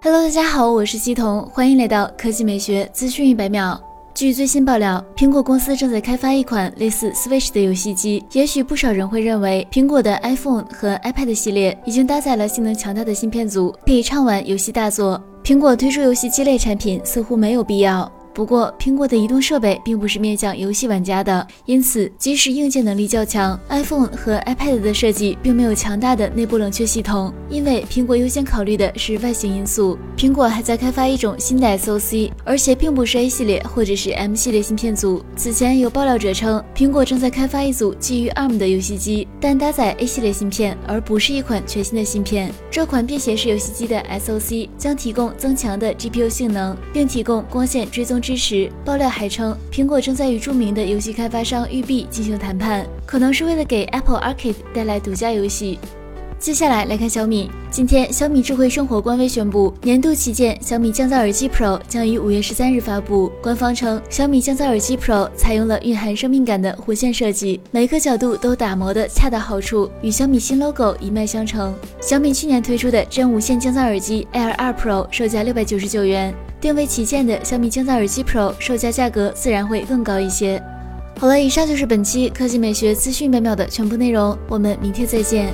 Hello，大家好，我是西彤，欢迎来到科技美学资讯一百秒。据最新爆料，苹果公司正在开发一款类似 Switch 的游戏机。也许不少人会认为，苹果的 iPhone 和 iPad 系列已经搭载了性能强大的芯片组，可以畅玩游戏大作。苹果推出游戏机类产品似乎没有必要。不过，苹果的移动设备并不是面向游戏玩家的，因此即使硬件能力较强，iPhone 和 iPad 的设计并没有强大的内部冷却系统，因为苹果优先考虑的是外形因素。苹果还在开发一种新的 SoC，而且并不是 A 系列或者是 M 系列芯片组。此前有爆料者称，苹果正在开发一组基于 ARM 的游戏机，但搭载 A 系列芯片，而不是一款全新的芯片。这款便携式游戏机的 SoC 将提供增强的 GPU 性能，并提供光线追踪。支持爆料还称，苹果正在与著名的游戏开发商育碧进行谈判，可能是为了给 Apple Arcade 带来独家游戏。接下来来看小米，今天小米智慧生活官微宣布，年度旗舰小米降噪耳机 Pro 将于五月十三日发布。官方称，小米降噪耳机 Pro 采用了蕴含生命感的弧线设计，每一个角度都打磨的恰到好处，与小米新 logo 一脉相承。小米去年推出的真无线降噪耳机 Air 2 Pro 售价六百九十九元。定位旗舰的小米降噪耳机 Pro 售价价格自然会更高一些。好了，以上就是本期科技美学资讯百秒的全部内容，我们明天再见。